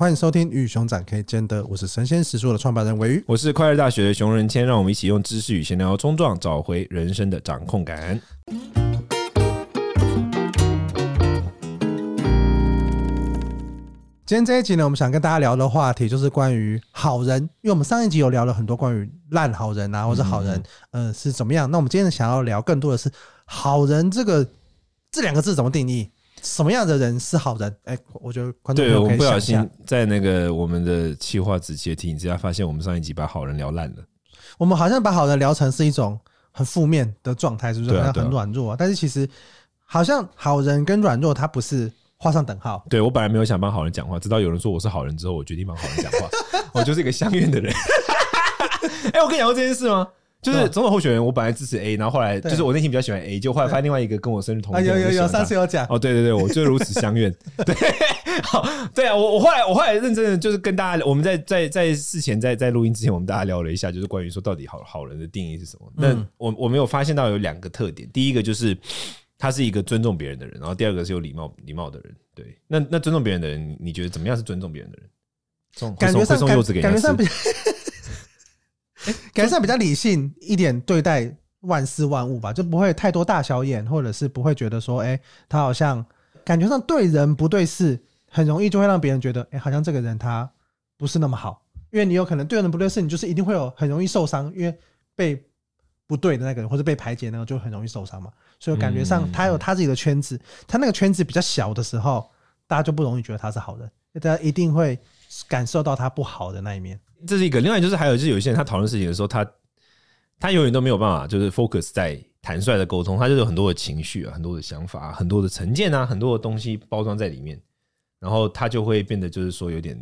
欢迎收听《与熊掌可以兼得》，我是神仙食书的创办人韦瑜，我是快乐大学的熊仁谦，让我们一起用知识与闲聊冲撞，找回人生的掌控感。今天这一集呢，我们想跟大家聊的话题就是关于好人，因为我们上一集有聊了很多关于烂好人啊，或者好人，嗯、呃，是怎么样？那我们今天想要聊更多的是好人这个这两个字怎么定义？什么样的人是好人？哎、欸，我觉得观众可以想一下。对，我不小心在那个我们的企划子期的提醒之下，发现我们上一集把好人聊烂了。我们好像把好人聊成是一种很负面的状态，是不是？好像很软弱、啊。但是其实好像好人跟软弱，它不是画上等号。对，我本来没有想帮好人讲话，直到有人说我是好人之后，我决定帮好人讲话。我就是一个相怨的人。哎、欸，我跟你讲过这件事吗？就是总统候选人，我本来支持 A，然后后来就是我内心比较喜欢 A，就后来发现另外一个跟我生日同一天，有有有，上次有讲哦，对对对，我就如此相愿，对，好，对啊，我我后来我后来认真的就是跟大家，我们在在在事前在在录音之前，我们大家聊了一下，就是关于说到底好好人的定义是什么。那我我没有发现到有两个特点，第一个就是他是一个尊重别人的人，然后第二个是有礼貌礼貌的人。对，那那尊重别人的人，你觉得怎么样是尊重别人的人？送感觉上送柚子给感觉上比。感觉上比较理性一点对待万事万物吧，就不会太多大小眼，或者是不会觉得说，哎，他好像感觉上对人不对事，很容易就会让别人觉得，哎，好像这个人他不是那么好。因为你有可能对人不对事，你就是一定会有很容易受伤，因为被不对的那个人或者被排解那个就很容易受伤嘛。所以感觉上他有他自己的圈子，他那个圈子比较小的时候，大家就不容易觉得他是好人，大家一定会感受到他不好的那一面。这是一个，另外就是还有就是有些人他讨论事情的时候，他他永远都没有办法就是 focus 在坦率的沟通，他就有很多的情绪啊，很多的想法，很多的成见啊，很多的东西包装在里面，然后他就会变得就是说有点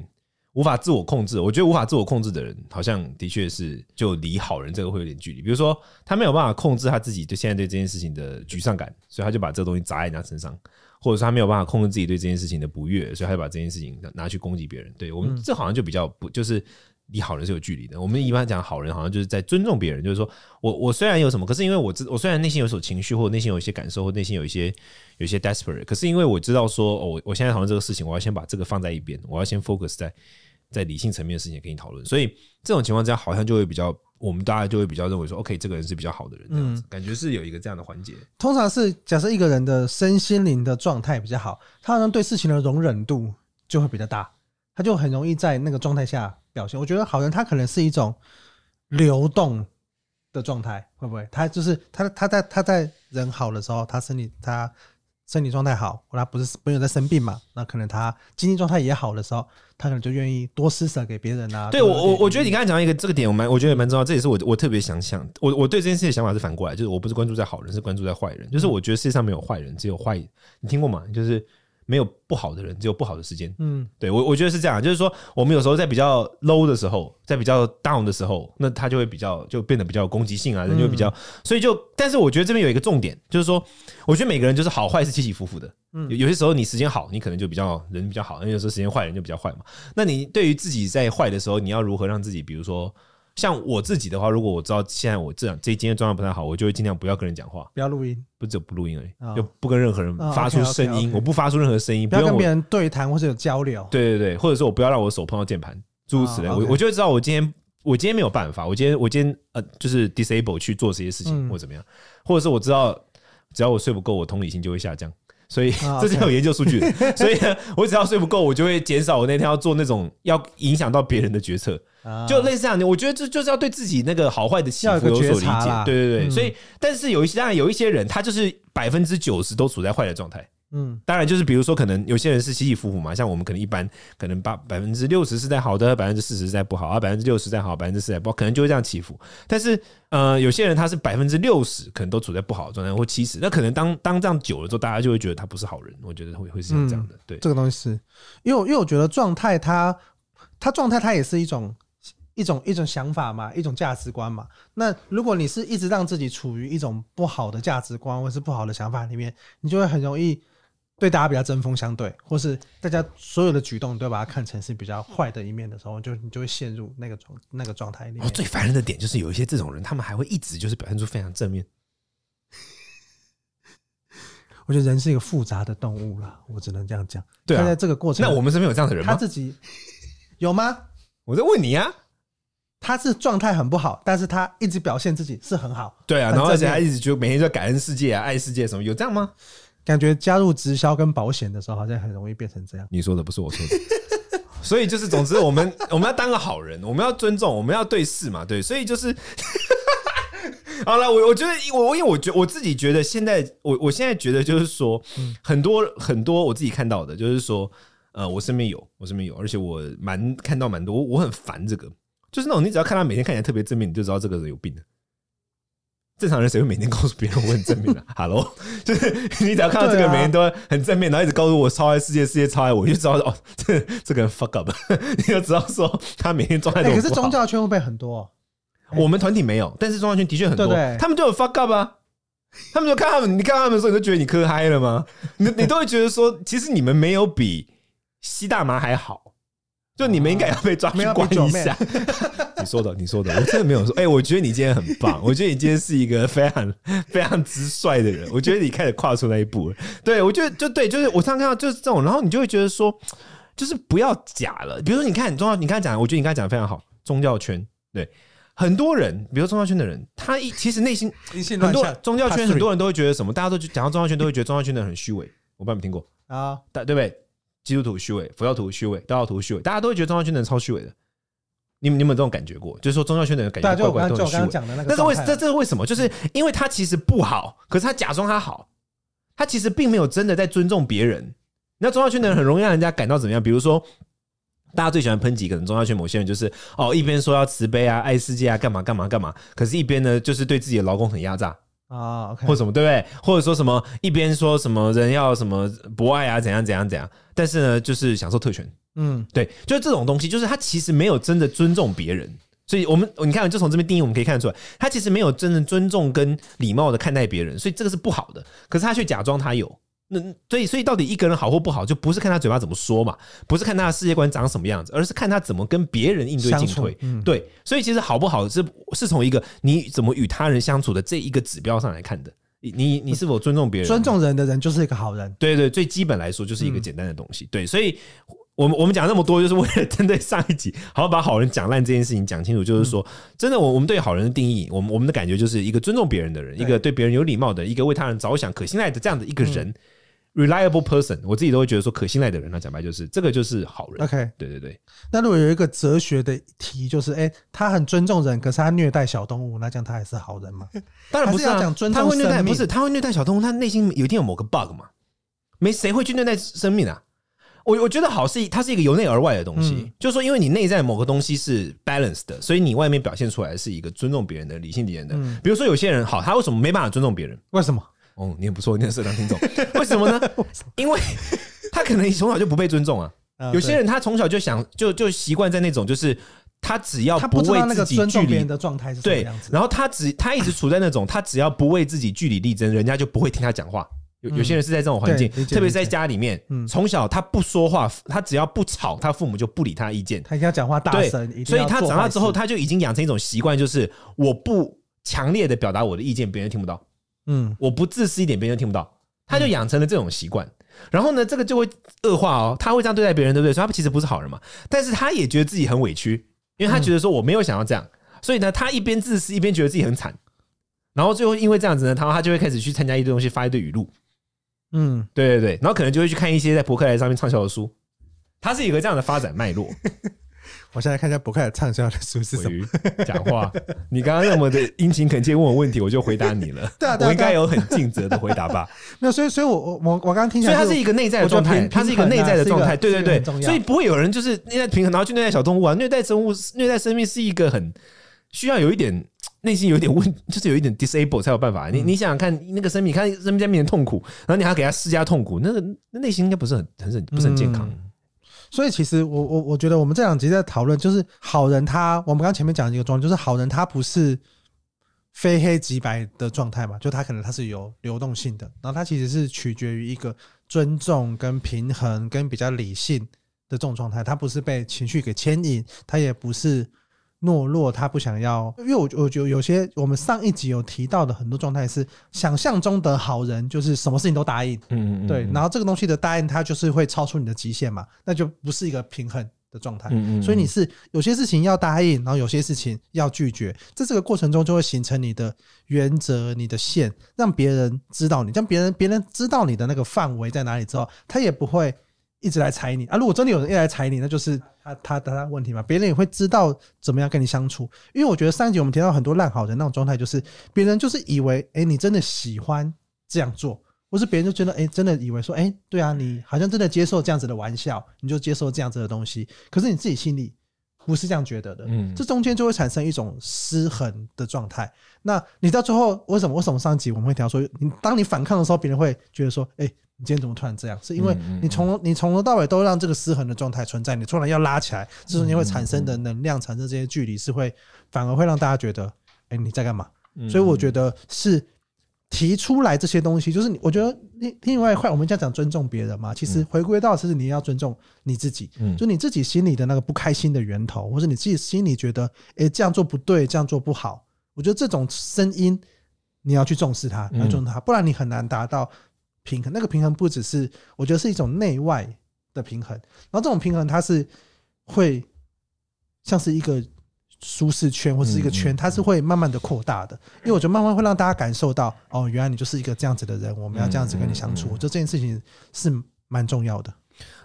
无法自我控制。我觉得无法自我控制的人，好像的确是就离好人这个会有点距离。比如说他没有办法控制他自己对现在对这件事情的沮丧感，所以他就把这个东西砸在人家身上。或者说他没有办法控制自己对这件事情的不悦，所以他就把这件事情拿去攻击别人。对我们这好像就比较不就是离好人是有距离的。我们一般讲好人好像就是在尊重别人，就是说我我虽然有什么，可是因为我知我虽然内心有所情绪，或者内心有一些感受，或内心有一些有一些 desperate，可是因为我知道说哦，我现在讨论这个事情，我要先把这个放在一边，我要先 focus 在在理性层面的事情跟你讨论。所以这种情况之下，好像就会比较。我们大家就会比较认为说，OK，这个人是比较好的人，这样子感觉是有一个这样的环节。通常是假设一个人的身心灵的状态比较好，他好像对事情的容忍度就会比较大，他就很容易在那个状态下表现。我觉得好人他可能是一种流动的状态，会不会？他就是他他在他在人好的时候，他身体他。身体状态好，或他不是没有在生病嘛？那可能他经济状态也好的时候，他可能就愿意多施舍给别人啊。对我我我觉得你刚才讲到一个这个点，我蛮我觉得蛮重要。这也是我我特别想想，我我对这件事情的想法是反过来，就是我不是关注在好人，是关注在坏人。就是我觉得世界上没有坏人，只有坏。你听过吗？就是。没有不好的人，只有不好的时间。嗯，对我我觉得是这样，就是说我们有时候在比较 low 的时候，在比较 down 的时候，那他就会比较就变得比较有攻击性啊，人就会比较，所以就但是我觉得这边有一个重点，就是说我觉得每个人就是好坏是起起伏伏的。嗯，有有些时候你时间好，你可能就比较人比较好；那有时候时间坏，人就比较坏嘛。那你对于自己在坏的时候，你要如何让自己，比如说。像我自己的话，如果我知道现在我这样这今天状态不太好，我就会尽量不要跟人讲话，不要录音，不只不录音而已，就不跟任何人发出声音，我不发出任何声音，不要跟别人对谈或者有交流。对对对，或者说我不要让我手碰到键盘，诸如此类，我我就会知道我今天我今天没有办法，我今天我今天呃就是 disable 去做这些事情或怎么样，或者是我知道只要我睡不够，我同理心就会下降。所以 这是有研究数据的，所以呢，我只要睡不够，我就会减少我那天要做那种要影响到别人的决策，就类似这样的。我觉得这就是要对自己那个好坏的起伏有所理解。对对对，所以但是有一些当然有一些人，他就是百分之九十都处在坏的状态。嗯，当然就是比如说，可能有些人是起起伏伏嘛，像我们可能一般可能八百分之六十是在好的，百分之四十在不好啊，百分之六十在好，百分之四十在不好，可能就会这样起伏。但是呃，有些人他是百分之六十可能都处在不好的状态，或七十，那可能当当这样久了之后，大家就会觉得他不是好人。我觉得会会是这样的。对，这个东西是因为因为我觉得状态它它状态它也是一种一种一种想法嘛，一种价值观嘛。那如果你是一直让自己处于一种不好的价值观或是不好的想法里面，你就会很容易。对大家比较针锋相对，或是大家所有的举动都把它看成是比较坏的一面的时候，就你就会陷入那个状那个状态里面。哦，最烦人的点就是有一些这种人，他们还会一直就是表现出非常正面。我觉得人是一个复杂的动物啦，我只能这样讲。对啊，在这个过程，那我们身边有这样的人吗？他自己有吗？我在问你啊。他是状态很不好，但是他一直表现自己是很好。对啊，然后而且他一直就每天就感恩世界啊，爱世界什么，有这样吗？感觉加入直销跟保险的时候，好像很容易变成这样。你说的不是我说的。所以就是，总之，我们 我们要当个好人，我们要尊重，我们要对事嘛，对。所以就是，好了，我我觉得我因为我觉我自己觉得现在我我现在觉得就是说，很多很多我自己看到的，就是说，呃，我身边有，我身边有，而且我蛮看到蛮多，我很烦这个。就是那种，你只要看他每天看起来特别正面，你就知道这个人有病的。正常人谁会每天告诉别人我很正面的？Hello，就是你只要看到这个每天都很正面，然后一直告诉我超爱世界，世界超爱我，你就知道 哦，这这个人 fuck up，你就知道说他每天状态都不好。可是宗教圈会不会很多？我们团体没有，但是宗教圈的确很多，他们就有 fuck up 啊。他们就看他们，你看他们的时候，你就觉得你磕嗨了吗？你你都会觉得说，其实你们没有比吸大麻还好。就你们应该要被抓去关一下。你说的，你说的，我真的没有说。哎、欸，我觉得你今天很棒，我觉得你今天是一个非常非常直率的人。我觉得你开始跨出那一步了。对，我觉得就对，就是我常常看到就是这种，然后你就会觉得说，就是不要假了。比如说，你看宗教，你刚才讲，我觉得你刚才讲的非常好。宗教圈，对很多人，比如说宗教圈的人，他一其实内心很多宗教圈很多人都会觉得什么？大家都讲到宗教圈，都会觉得宗教圈的人很虚伪。我不知道你们听过啊？对对不对？基督徒虚伪，佛教徒虚伪，道教徒虚伪，大家都会觉得宗教圈的人超虚伪的。你们有没有这种感觉过？就是说宗教圈的人感觉怪怪，都很虚伪。但是为这这是为什么？就是因为他其实不好，可是他假装他好，他其实并没有真的在尊重别人。那宗教圈的人很容易让人家感到怎么样？比如说，大家最喜欢喷几个人？宗教圈某些人就是哦，一边说要慈悲啊、爱世界啊、干嘛干嘛干嘛，可是一边呢就是对自己的劳工很压榨。啊，oh, okay. 或什么对不对？或者说什么一边说什么人要什么博爱啊，怎样怎样怎样，但是呢，就是享受特权。嗯，对，就是这种东西，就是他其实没有真的尊重别人。所以我们你看，就从这边定义，我们可以看得出来，他其实没有真的尊重跟礼貌的看待别人，所以这个是不好的。可是他却假装他有。那所以，所以到底一个人好或不好，就不是看他嘴巴怎么说嘛，不是看他的世界观长什么样子，而是看他怎么跟别人应对进退。嗯、对，所以其实好不好是是从一个你怎么与他人相处的这一个指标上来看的。你你你是否尊重别人？尊重人的人就是一个好人。对对，最基本来说就是一个简单的东西。对，所以我们我们讲那么多，就是为了针对上一集，好好把好人讲烂这件事情讲清楚。就是说，真的，我我们对好人的定义，我们我们的感觉就是一个尊重别人的人，一个对别人有礼貌的，一个为他人着想、可信赖的这样的一个人。Reliable person，我自己都会觉得说可信赖的人，那讲白就是这个就是好人。OK，对对对。那如果有一个哲学的题，就是哎、欸，他很尊重人，可是他虐待小动物，那这样他还是好人吗？当然不是啊，讲尊重他会虐待，不是他会虐待小动物，他内心有一定有某个 bug 嘛？没谁会去虐待生命啊。我我觉得好是它是一个由内而外的东西，嗯、就是说因为你内在某个东西是 balanced 的，所以你外面表现出来是一个尊重别人的、理性敌人的。嗯、比如说有些人好，他为什么没办法尊重别人？为什么？哦，你也不错，你很适合当听众。为什么呢？因为他可能从小就不被尊重啊。有些人他从小就想就就习惯在那种就是他只要不为自己距离的状态是对，然后他只他一直处在那种他只要不为自己据理力争，人家就不会听他讲话。有有些人是在这种环境，特别是在家里面，从小他不说话，他只要不吵，他父母就不理他意见。他一定要讲话大声，所以他长大之后他就已经养成一种习惯，就是我不强烈的表达我的意见，别人听不到。嗯，我不自私一点，别人就听不到，他就养成了这种习惯。然后呢，这个就会恶化哦，他会这样对待别人，对不对？所以他其实不是好人嘛。但是他也觉得自己很委屈，因为他觉得说我没有想要这样，所以呢，他一边自私一边觉得自己很惨。然后最后因为这样子呢，他他就会开始去参加一堆东西，发一堆语录。嗯，对对对，然后可能就会去看一些在博客来上面畅销的书。他是一个这样的发展脉络。我现在看一下博客来畅销的书是什么？讲话，你刚刚那么的殷勤恳切问我问题，我就回答你了。对啊，我应该有很尽责的回答吧？没有，所以，所以我我我我刚刚听起来，所以它是一个内在的状态，它是一个内在的状态。对对对，所以不会有人就是内在平衡，然后去虐待小动物啊，虐待生物，虐待生命是一个很需要有一点内心有一点问，就是有一点 disable 才有办法。你你想想看，那个生命，看生命在面前痛苦，然后你还要给他施加痛苦，那个那内心应该不是很很不是很健康。所以其实我我我觉得我们这两集在讨论，就是好人他，我们刚前面讲的一个状态，就是好人他不是非黑即白的状态嘛，就他可能他是有流动性的，然后他其实是取决于一个尊重跟平衡跟比较理性的这种状态，他不是被情绪给牵引，他也不是。懦弱，他不想要，因为我我觉得有些我们上一集有提到的很多状态是想象中的好人，就是什么事情都答应，嗯嗯，对，然后这个东西的答应，他就是会超出你的极限嘛，那就不是一个平衡的状态。嗯嗯，所以你是有些事情要答应，然后有些事情要拒绝，在这个过程中就会形成你的原则、你的线，让别人知道你，让别人别人知道你的那个范围在哪里之后，他也不会一直来踩你啊。如果真的有人一直来踩你，那就是他他的问题嘛。别人也会知道怎么样跟你相处，因为我觉得上一集我们提到很多烂好人那种状态，就是别人就是以为，哎，你真的喜欢这样做。或是别人就觉得，哎，真的以为说，哎，对啊，你好像真的接受这样子的玩笑，你就接受这样子的东西。可是你自己心里不是这样觉得的，嗯，这中间就会产生一种失衡的状态。那你到最后，为什么？为什么上集我们会提到说，你当你反抗的时候，别人会觉得说，哎，你今天怎么突然这样？是因为你从你从头到尾都让这个失衡的状态存在，你突然要拉起来，这中间会产生的能量，产生这些距离，是会反而会让大家觉得，哎，你在干嘛？所以我觉得是。提出来这些东西，就是你，我觉得另另外一块，我们讲讲尊重别人嘛。其实回归到，其实你要尊重你自己，就你自己心里的那个不开心的源头，或者你自己心里觉得，诶，这样做不对，这样做不好。我觉得这种声音，你要去重视它，要重视它，不然你很难达到平衡。那个平衡不只是，我觉得是一种内外的平衡。然后这种平衡，它是会像是一个。舒适圈或是一个圈，它是会慢慢的扩大的，因为我觉得慢慢会让大家感受到，哦，原来你就是一个这样子的人，我们要这样子跟你相处，我觉得这件事情是蛮重要的。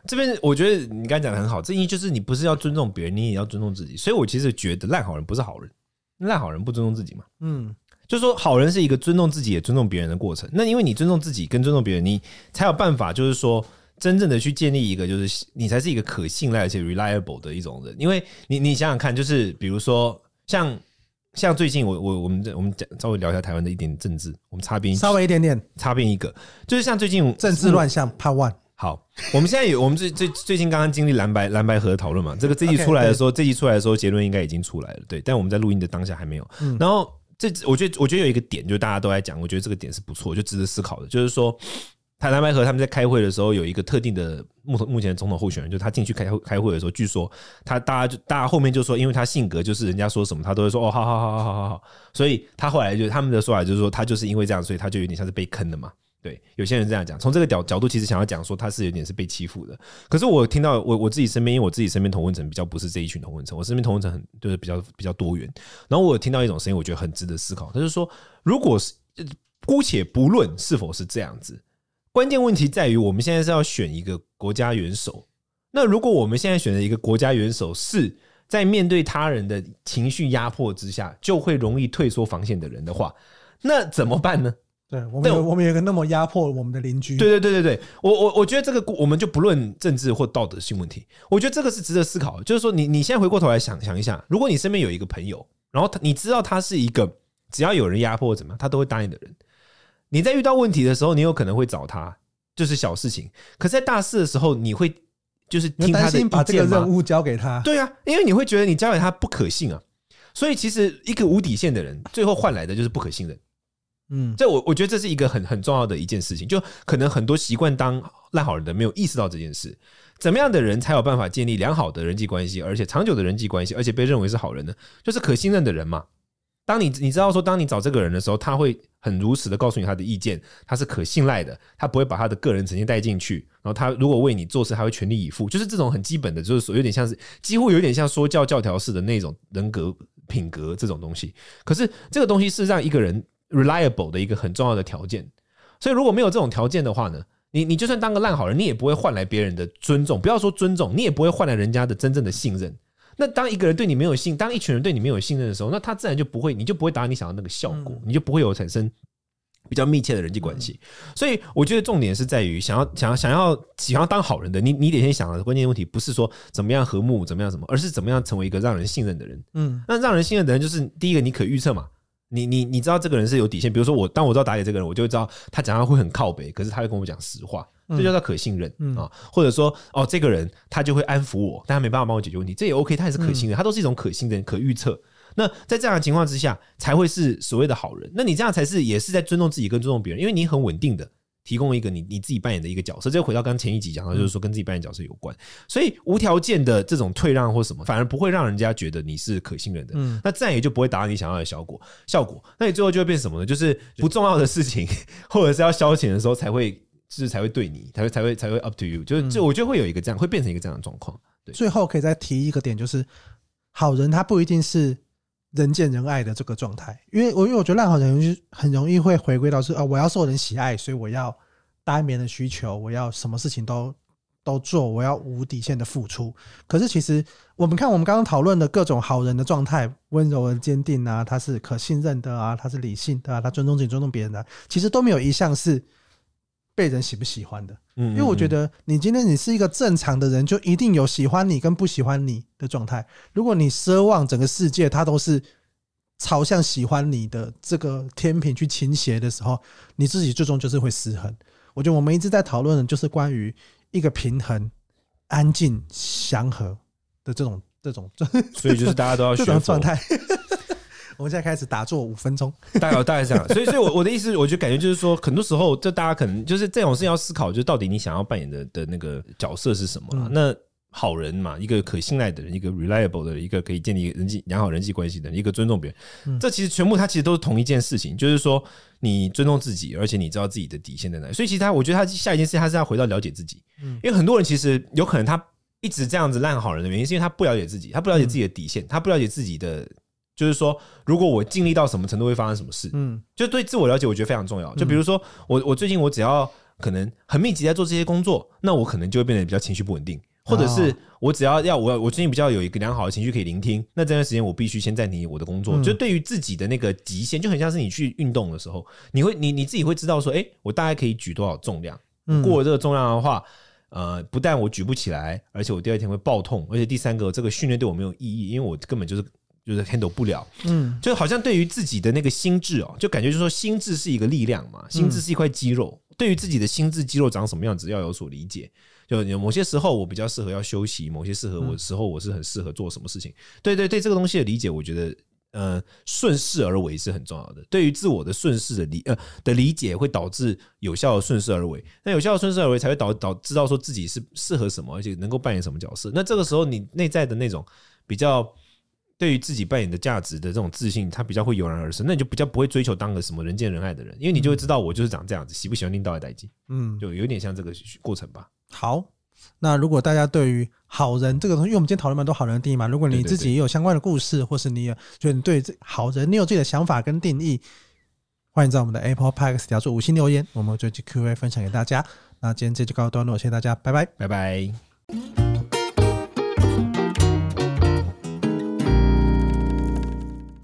这边我觉得你刚才讲的很好，这意思就是你不是要尊重别人，你也要尊重自己。所以我其实觉得烂好人不是好人，烂好人不尊重自己嘛。嗯，就是说好人是一个尊重自己也尊重别人的过程。那因为你尊重自己跟尊重别人，你才有办法，就是说。真正的去建立一个，就是你才是一个可信赖而且 reliable 的一种人。因为你，你想想看，就是比如说像像最近我我我们我们讲稍微聊一下台湾的一点政治，我们擦边稍微一点点擦边一个，就是像最近政治乱象 Part One。好，我们现在有我们最最最近刚刚经历蓝白蓝白河的讨论嘛，这个这集出来的时候，这集出来的时候结论应该已经出来了，对，但我们在录音的当下还没有。嗯然后这我觉得我觉得有一个点，就大家都在讲，我觉得这个点是不错，就值得思考的，就是说。台蓝白合他们在开会的时候，有一个特定的目目前总统候选人，就他进去开会开会的时候，据说他大家就大家后面就说，因为他性格就是人家说什么他都会说哦，好好好好好好好，所以他后来就他们的说法就是说，他就是因为这样，所以他就有点像是被坑的嘛。对，有些人这样讲，从这个角角度其实想要讲说他是有点是被欺负的。可是我听到我我自己身边，因为我自己身边同温层比较不是这一群同温层，我身边同温层很就是比较比较多元。然后我听到一种声音，我觉得很值得思考，他就是说，如果是姑且不论是否是这样子。关键问题在于，我们现在是要选一个国家元首。那如果我们现在选的一个国家元首是在面对他人的情绪压迫之下，就会容易退缩防线的人的话，那怎么办呢？对我们有，我们有一个那么压迫我们的邻居。对对对对对，我我我觉得这个我们就不论政治或道德性问题，我觉得这个是值得思考。就是说，你你现在回过头来想想一下，如果你身边有一个朋友，然后他你知道他是一个只要有人压迫怎么样，他都会答应的人。你在遇到问题的时候，你有可能会找他，就是小事情。可是，在大事的时候，你会就是听他的意见？把这个任务交给他。对啊，因为你会觉得你交给他不可信啊。所以，其实一个无底线的人，最后换来的就是不可信任。嗯，这我我觉得这是一个很很重要的一件事情。就可能很多习惯当烂好人的没有意识到这件事。怎么样的人才有办法建立良好的人际关系，而且长久的人际关系，而且被认为是好人呢？就是可信任的人嘛。当你你知道说，当你找这个人的时候，他会很如实的告诉你他的意见，他是可信赖的，他不会把他的个人成见带进去。然后他如果为你做事，他会全力以赴，就是这种很基本的，就是说有点像是几乎有点像说教教条式的那种人格品格这种东西。可是这个东西是让一个人 reliable 的一个很重要的条件。所以如果没有这种条件的话呢，你你就算当个烂好人，你也不会换来别人的尊重。不要说尊重，你也不会换来人家的真正的信任。那当一个人对你没有信，当一群人对你没有信任的时候，那他自然就不会，你就不会达到你想要那个效果，你就不会有产生比较密切的人际关系。所以我觉得重点是在于，想要想要想要想要当好人的你，你得先想的关键问题不是说怎么样和睦，怎么样什么，而是怎么样成为一个让人信任的人。嗯，那让人信任的人就是第一个，你可预测嘛。你你你知道这个人是有底线，比如说我，当我知道打野这个人，我就会知道他讲话会很靠北，可是他会跟我讲实话，这就叫可信任啊。或者说，哦，这个人他就会安抚我，但他没办法帮我解决问题，这也 OK，他也是可信任，他都是一种可信任、可预测。那在这样的情况之下，才会是所谓的好人。那你这样才是也是在尊重自己跟尊重别人，因为你很稳定的。提供一个你你自己扮演的一个角色，这就回到刚前一集讲到，就是说跟自己扮演角色有关，所以无条件的这种退让或什么，反而不会让人家觉得你是可信任的，嗯。那自然也就不会达到你想要的效果效果。那你最后就会变成什么呢？就是不重要的事情 或者是要消遣的时候才会，就是才会对你才会才会才会 up to you，就是就我觉得会有一个这样会变成一个这样的状况。对。最后可以再提一个点，就是好人他不一定是人见人爱的这个状态，因为我因为我觉得烂好人很容易会回归到是啊，我要受人喜爱，所以我要单面的需求，我要什么事情都都做，我要无底线的付出。可是其实我们看我们刚刚讨论的各种好人的状态，温柔而坚定啊，他是可信任的啊，他是理性的啊，他尊重自己、尊重别人的，其实都没有一项是被人喜不喜欢的。嗯，因为我觉得你今天你是一个正常的人，就一定有喜欢你跟不喜欢你的状态。如果你奢望整个世界它都是朝向喜欢你的这个天平去倾斜的时候，你自己最终就是会失衡。我觉得我们一直在讨论的就是关于一个平衡、安静、祥和的这种这种，所以就是大家都要 学状态。我们现在开始打坐五分钟，大概大概这样。所以，所以，我我的意思，我就感觉就是说，很多时候，就大家可能就是这种事要思考，就是到底你想要扮演的的那个角色是什么、啊。那好人嘛，一个可信赖的人，一个 reliable 的人，一个可以建立人际良好人际关系的人，一个尊重别人。这其实全部，它其实都是同一件事情，就是说你尊重自己，而且你知道自己的底线在哪里。所以，其实他，我觉得他下一件事，他是要回到了解自己。因为很多人其实有可能他一直这样子烂好人的原因，是因为他不了解自己，他不了解自己的底线，他不了解自己的。就是说，如果我尽力到什么程度，会发生什么事？嗯，就对自我了解，我觉得非常重要。就比如说，我我最近我只要可能很密集在做这些工作，那我可能就会变得比较情绪不稳定，或者是我只要要我我最近比较有一个良好的情绪可以聆听，那这段时间我必须先暂停我的工作。就对于自己的那个极限，就很像是你去运动的时候，你会你你自己会知道说，哎，我大概可以举多少重量？过了这个重量的话，呃，不但我举不起来，而且我第二天会爆痛，而且第三个，这个训练对我没有意义，因为我根本就是。就是 handle 不了，嗯，就好像对于自己的那个心智哦，就感觉就是说心智是一个力量嘛，心智是一块肌肉，对于自己的心智肌肉长什么样子要有所理解。就有某些时候我比较适合要休息，某些适合我时候我是很适合做什么事情。对对对，这个东西的理解，我觉得呃顺势而为是很重要的。对于自我的顺势的理呃的理解，会导致有效的顺势而为。那有效的顺势而为，才会导导知道说自己是适合什么，而且能够扮演什么角色。那这个时候你内在的那种比较。对于自己扮演的价值的这种自信，他比较会油然而生。那你就比较不会追求当个什么人见人爱的人，因为你就会知道我就是长这样子，喜不喜欢领导的代际，嗯，就有点像这个过程吧。好，那如果大家对于好人这个东西，因为我们今天讨论蛮多好人的定义嘛，如果你自己也有相关的故事，或是你有觉得你对这好人你有自己的想法跟定义，欢迎在我们的 Apple 底下做五星留言，我们就去 Q&A 分享给大家。那今天这就告一段落，谢谢大家，拜拜，拜拜。